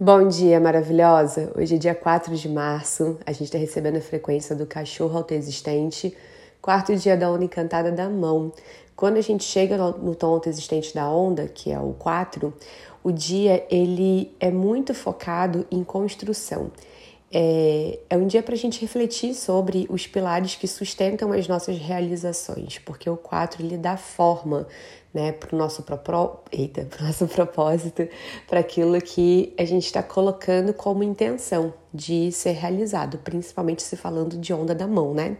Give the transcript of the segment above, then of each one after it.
Bom dia, maravilhosa! Hoje é dia 4 de março, a gente está recebendo a frequência do cachorro autoexistente, quarto dia da onda encantada da mão. Quando a gente chega no tom autoexistente da onda, que é o 4, o dia ele é muito focado em construção. É, é um dia para a gente refletir sobre os pilares que sustentam as nossas realizações, porque o 4 ele dá forma né, para o nosso, Eita, pro nosso propósito, para aquilo que a gente está colocando como intenção de ser realizado, principalmente se falando de onda da mão, né?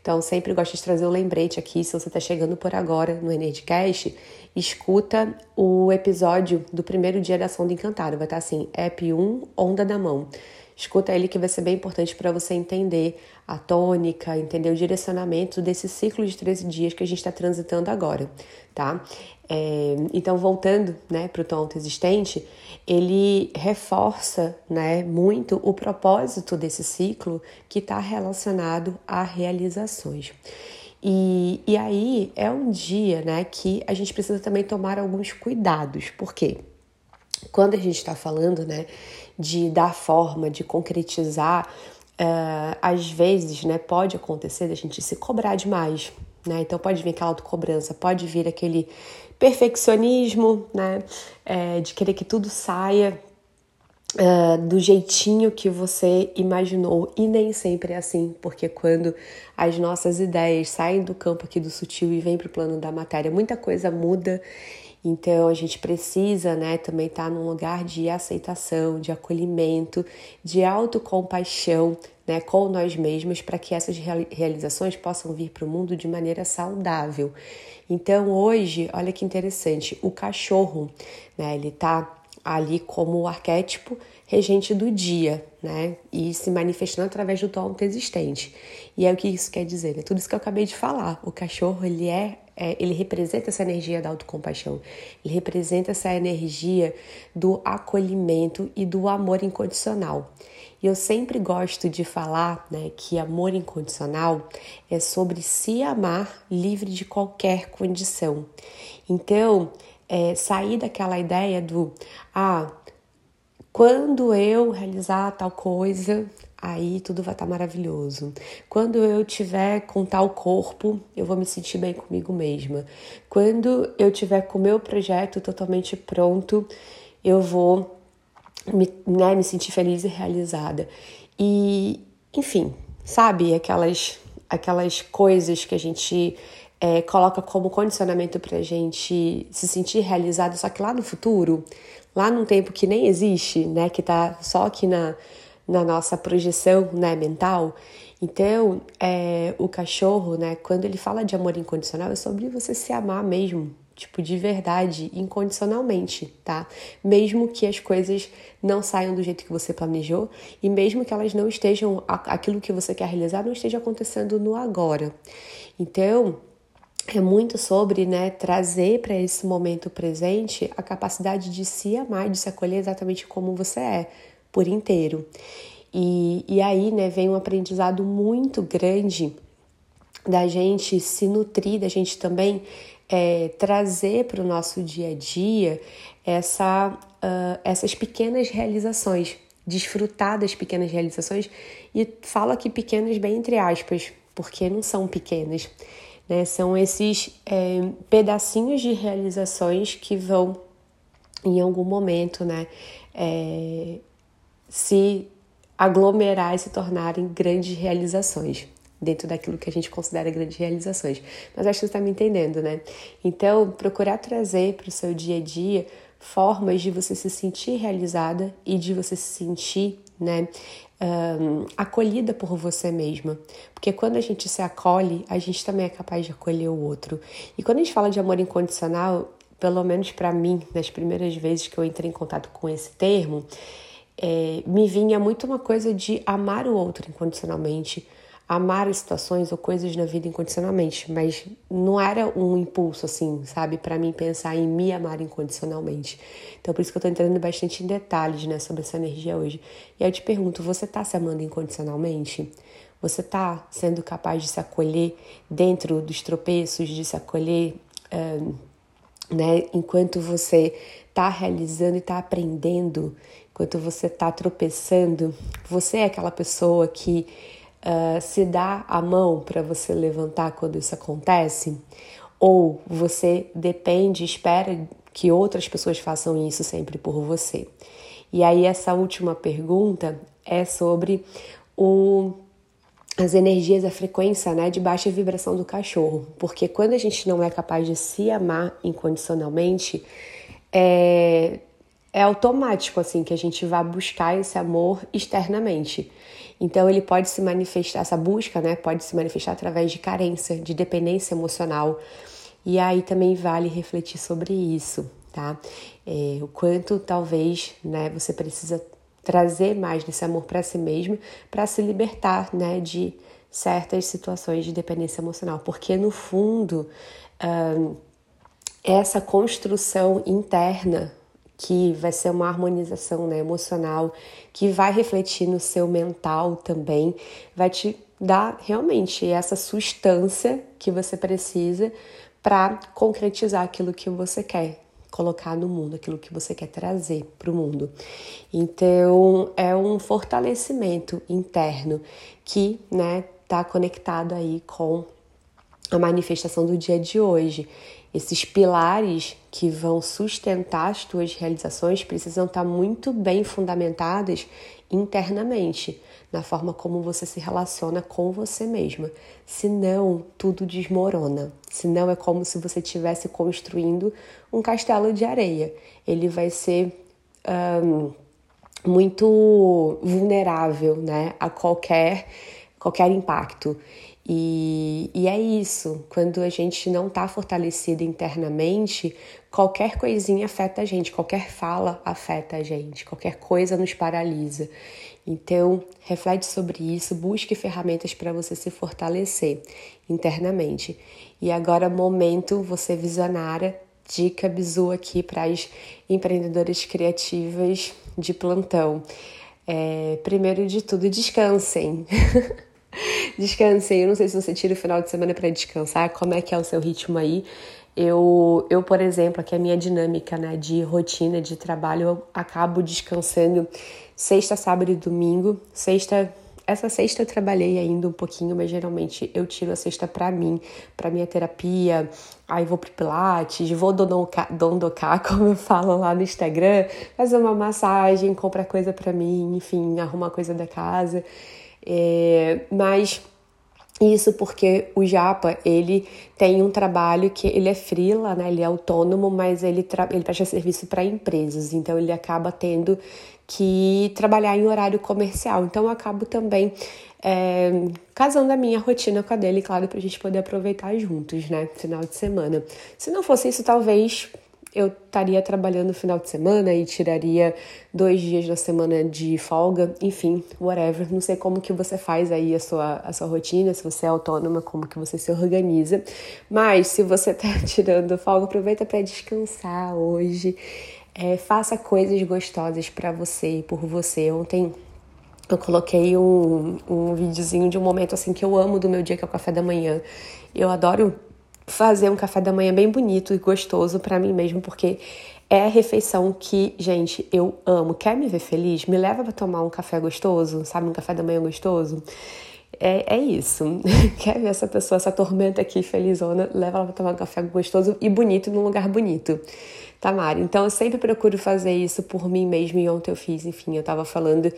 Então, sempre gosto de trazer o um lembrete aqui, se você está chegando por agora no Energycast, escuta o episódio do primeiro dia da Sonda Encantada, vai estar tá assim, App 1, Onda da Mão. Escuta ele que vai ser bem importante para você entender a tônica, entender o direcionamento desse ciclo de 13 dias que a gente está transitando agora, tá? É, então, voltando né, para o tom existente, ele reforça né, muito o propósito desse ciclo que está relacionado a realizações. E, e aí é um dia né, que a gente precisa também tomar alguns cuidados, por quê? Quando a gente está falando né, de dar forma, de concretizar, uh, às vezes né, pode acontecer da gente se cobrar demais. Né? Então pode vir aquela autocobrança, pode vir aquele perfeccionismo, né? É, de querer que tudo saia Uh, do jeitinho que você imaginou e nem sempre é assim, porque quando as nossas ideias saem do campo aqui do sutil e vêm para o plano da matéria, muita coisa muda então a gente precisa, né, também estar tá num lugar de aceitação, de acolhimento, de autocompaixão, né, com nós mesmos, para que essas realizações possam vir para o mundo de maneira saudável. Então hoje, olha que interessante, o cachorro, né, ele tá ali como o arquétipo regente do dia, né? E se manifestando através do tom existente. E é o que isso quer dizer, né? Tudo isso que eu acabei de falar. O cachorro, ele é, é, ele representa essa energia da autocompaixão. Ele representa essa energia do acolhimento e do amor incondicional. E eu sempre gosto de falar, né, que amor incondicional é sobre se amar livre de qualquer condição. Então, é, sair daquela ideia do ah, quando eu realizar tal coisa, aí tudo vai estar tá maravilhoso. Quando eu tiver com tal corpo, eu vou me sentir bem comigo mesma. Quando eu tiver com o meu projeto totalmente pronto, eu vou me, né, me sentir feliz e realizada. E, enfim, sabe aquelas aquelas coisas que a gente é, coloca como condicionamento para a gente se sentir realizado, só que lá no futuro, lá num tempo que nem existe, né, que está só aqui na, na nossa projeção né, mental. Então, é, o cachorro, né, quando ele fala de amor incondicional, é sobre você se amar mesmo, tipo, de verdade, incondicionalmente, tá? Mesmo que as coisas não saiam do jeito que você planejou e mesmo que elas não estejam, aquilo que você quer realizar não esteja acontecendo no agora. Então, é muito sobre né, trazer para esse momento presente a capacidade de se amar, de se acolher exatamente como você é, por inteiro. E, e aí né, vem um aprendizado muito grande da gente se nutrir, da gente também é, trazer para o nosso dia a dia essa, uh, essas pequenas realizações, desfrutar das pequenas realizações, e falo aqui pequenas bem entre aspas, porque não são pequenas. Né? São esses é, pedacinhos de realizações que vão, em algum momento, né, é, se aglomerar e se tornarem grandes realizações dentro daquilo que a gente considera grandes realizações. Mas acho que você está me entendendo, né? Então, procurar trazer para o seu dia a dia formas de você se sentir realizada e de você se sentir, né, um, acolhida por você mesma. Porque quando a gente se acolhe, a gente também é capaz de acolher o outro. E quando a gente fala de amor incondicional, pelo menos para mim, nas primeiras vezes que eu entrei em contato com esse termo, é, me vinha muito uma coisa de amar o outro incondicionalmente, amar situações ou coisas na vida incondicionalmente, mas não era um impulso assim, sabe, para mim pensar em me amar incondicionalmente. Então por isso que eu tô entrando bastante em detalhes, né, sobre essa energia hoje. E aí eu te pergunto, você tá se amando incondicionalmente? Você tá sendo capaz de se acolher dentro dos tropeços, de se acolher um, né? Enquanto você está realizando e está aprendendo, enquanto você está tropeçando, você é aquela pessoa que uh, se dá a mão para você levantar quando isso acontece? Ou você depende, espera que outras pessoas façam isso sempre por você? E aí, essa última pergunta é sobre o as energias, a frequência né, de baixa vibração do cachorro. Porque quando a gente não é capaz de se amar incondicionalmente, é, é automático assim que a gente vai buscar esse amor externamente. Então ele pode se manifestar, essa busca né, pode se manifestar através de carência, de dependência emocional. E aí também vale refletir sobre isso, tá? É, o quanto talvez né, você precisa trazer mais desse amor para si mesmo, para se libertar, né, de certas situações de dependência emocional, porque no fundo essa construção interna que vai ser uma harmonização né, emocional, que vai refletir no seu mental também, vai te dar realmente essa substância que você precisa para concretizar aquilo que você quer, colocar no mundo, aquilo que você quer trazer para o mundo. Então, é um fortalecimento interno que, né, tá conectado aí com a manifestação do dia de hoje. Esses pilares que vão sustentar as tuas realizações precisam estar tá muito bem fundamentadas internamente, na forma como você se relaciona com você mesma. Senão, tudo desmorona. Senão, é como se você estivesse construindo um castelo de areia. Ele vai ser um, muito vulnerável né, a qualquer, qualquer impacto. E, e, é isso, quando a gente não está fortalecido internamente, qualquer coisinha afeta a gente, qualquer fala afeta a gente, qualquer coisa nos paralisa. Então, reflete sobre isso, busque ferramentas para você se fortalecer internamente. E agora, momento, você visionária, dica bizu aqui para as empreendedoras criativas de plantão. É, primeiro de tudo, descansem. descansem. Eu não sei se você tira o final de semana para descansar, como é que é o seu ritmo aí. Eu, eu, por exemplo, aqui é a minha dinâmica né, de rotina de trabalho, eu acabo descansando sexta, sábado e domingo. Sexta, essa sexta eu trabalhei ainda um pouquinho, mas geralmente eu tiro a sexta para mim, para minha terapia. Aí vou pro Pilates, vou dondocar, como eu falo lá no Instagram, fazer uma massagem, comprar coisa para mim, enfim, arrumar coisa da casa. É, mas isso porque o Japa, ele tem um trabalho que ele é freela, né? Ele é autônomo, mas ele, ele presta serviço para empresas, então ele acaba tendo que trabalhar em horário comercial. Então eu acabo também é, casando a minha rotina com a dele, claro, para a gente poder aproveitar juntos, né? Final de semana. Se não fosse isso, talvez eu estaria trabalhando no final de semana e tiraria dois dias da semana de folga, enfim, whatever. Não sei como que você faz aí a sua, a sua rotina, se você é autônoma, como que você se organiza. Mas se você tá tirando folga, aproveita para descansar hoje. É, faça coisas gostosas para você e por você. Ontem eu coloquei um, um videozinho de um momento assim que eu amo do meu dia, que é o café da manhã. Eu adoro fazer um café da manhã bem bonito e gostoso para mim mesmo, porque é a refeição que, gente, eu amo. Quer me ver feliz? Me leva para tomar um café gostoso, sabe? Um café da manhã gostoso. É, é isso. Quer ver essa pessoa, essa tormenta aqui felizona? Leva ela pra tomar um café gostoso e bonito num lugar bonito. Tamara. Então eu sempre procuro fazer isso por mim mesmo e ontem eu fiz, enfim, eu tava falando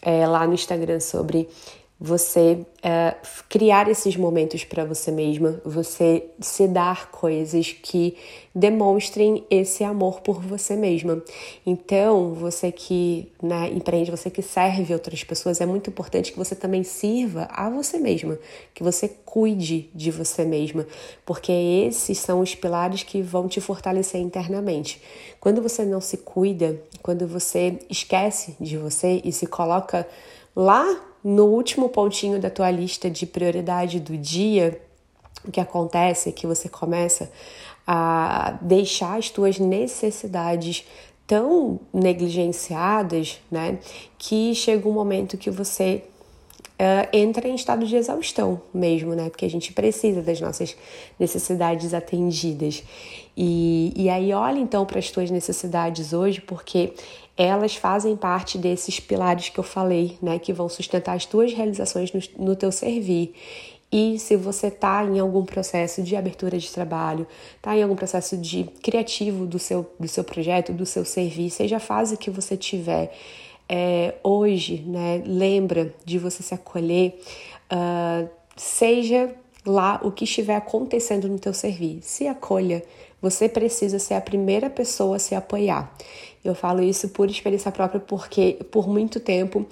é, lá no Instagram sobre você é, criar esses momentos para você mesma, você se dar coisas que demonstrem esse amor por você mesma. Então, você que né, empreende, você que serve outras pessoas, é muito importante que você também sirva a você mesma, que você cuide de você mesma, porque esses são os pilares que vão te fortalecer internamente. Quando você não se cuida, quando você esquece de você e se coloca lá no último pontinho da tua lista de prioridade do dia, o que acontece é que você começa a deixar as tuas necessidades tão negligenciadas, né, que chega um momento que você uh, entra em estado de exaustão mesmo, né? Porque a gente precisa das nossas necessidades atendidas. E, e aí, olha então para as tuas necessidades hoje, porque elas fazem parte desses pilares que eu falei, né? Que vão sustentar as tuas realizações no, no teu servir. E se você está em algum processo de abertura de trabalho, está em algum processo de criativo do seu, do seu projeto, do seu serviço, seja a fase que você tiver, é, hoje, né, lembra de você se acolher, uh, seja lá o que estiver acontecendo no teu serviço, se acolha. Você precisa ser a primeira pessoa a se apoiar. Eu falo isso por experiência própria porque por muito tempo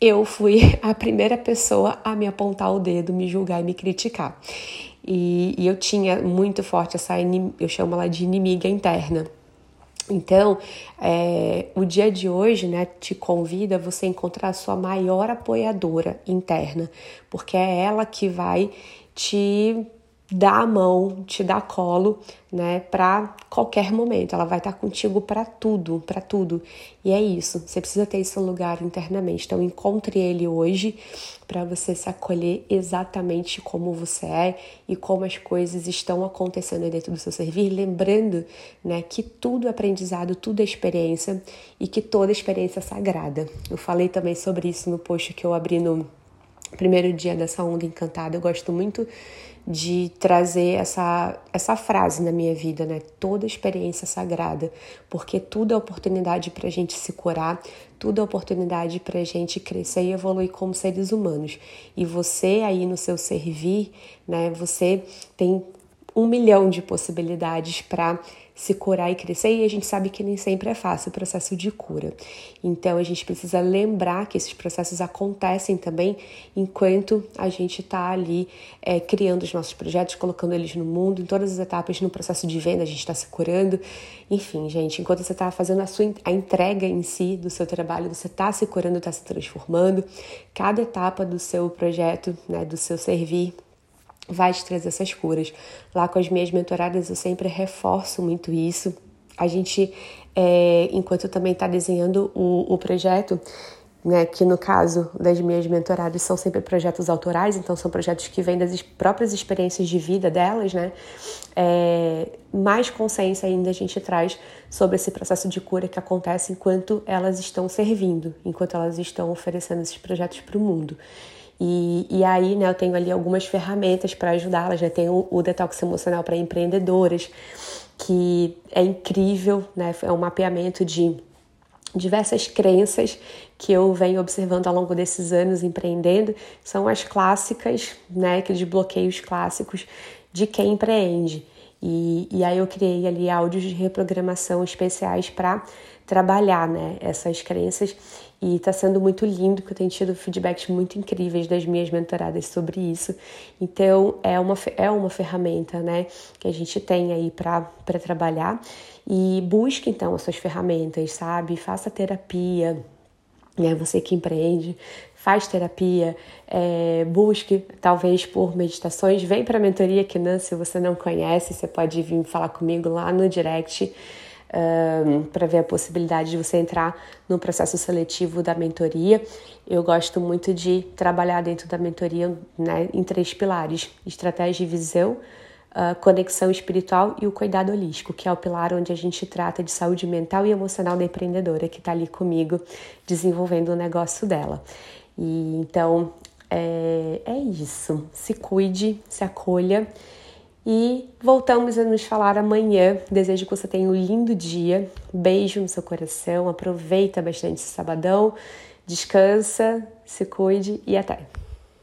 eu fui a primeira pessoa a me apontar o dedo, me julgar e me criticar. E, e eu tinha muito forte essa, eu chamo ela de inimiga interna. Então, é, o dia de hoje né, te convida a você encontrar a sua maior apoiadora interna, porque é ela que vai te dar a mão, te dar colo, né, para qualquer momento. Ela vai estar contigo para tudo, para tudo. E é isso. Você precisa ter esse lugar internamente. Então encontre ele hoje para você se acolher exatamente como você é e como as coisas estão acontecendo dentro do seu servir, lembrando, né, que tudo é aprendizado, tudo é experiência e que toda experiência é sagrada. Eu falei também sobre isso no post que eu abri no primeiro dia dessa onda encantada. Eu gosto muito de trazer essa, essa frase na minha vida, né? Toda experiência sagrada, porque tudo é oportunidade para a gente se curar, tudo é oportunidade para a gente crescer e evoluir como seres humanos. E você aí no seu servir, né? Você tem um milhão de possibilidades para se curar e crescer, e a gente sabe que nem sempre é fácil o processo de cura. Então a gente precisa lembrar que esses processos acontecem também enquanto a gente está ali é, criando os nossos projetos, colocando eles no mundo, em todas as etapas, no processo de venda, a gente está se curando. Enfim, gente, enquanto você está fazendo a sua a entrega em si do seu trabalho, você está se curando, está se transformando. Cada etapa do seu projeto, né, do seu servir, vai te trazer essas curas. Lá com as minhas mentoradas eu sempre reforço muito isso. A gente, é, enquanto também está desenhando o, o projeto, né, que no caso das minhas mentoradas são sempre projetos autorais, então são projetos que vêm das próprias experiências de vida delas, né? É, mais consciência ainda a gente traz sobre esse processo de cura que acontece enquanto elas estão servindo, enquanto elas estão oferecendo esses projetos para o mundo. E, e aí, né, eu tenho ali algumas ferramentas para ajudá-las, né? Tem o, o detox emocional para empreendedoras, que é incrível, né? É um mapeamento de diversas crenças que eu venho observando ao longo desses anos empreendendo, são as clássicas, né? Aqueles bloqueios clássicos de quem empreende. E, e aí eu criei ali áudios de reprogramação especiais para trabalhar né, essas crenças e está sendo muito lindo que eu tenho tido feedbacks muito incríveis das minhas mentoradas sobre isso. Então é uma, é uma ferramenta né, que a gente tem aí para trabalhar e busque então as suas ferramentas, sabe? Faça terapia, né? Você que empreende, faz terapia, é, busque talvez por meditações, vem para a mentoria que não, se você não conhece, você pode vir falar comigo lá no direct um, para ver a possibilidade de você entrar no processo seletivo da mentoria. Eu gosto muito de trabalhar dentro da mentoria né, em três pilares: estratégia e visão, uh, conexão espiritual e o cuidado holístico, que é o pilar onde a gente trata de saúde mental e emocional da empreendedora que está ali comigo desenvolvendo o negócio dela. E então é, é isso. Se cuide, se acolha e voltamos a nos falar amanhã. Desejo que você tenha um lindo dia. Beijo no seu coração. Aproveita bastante esse sabadão. Descansa, se cuide e até.